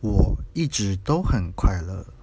我一直都很快乐。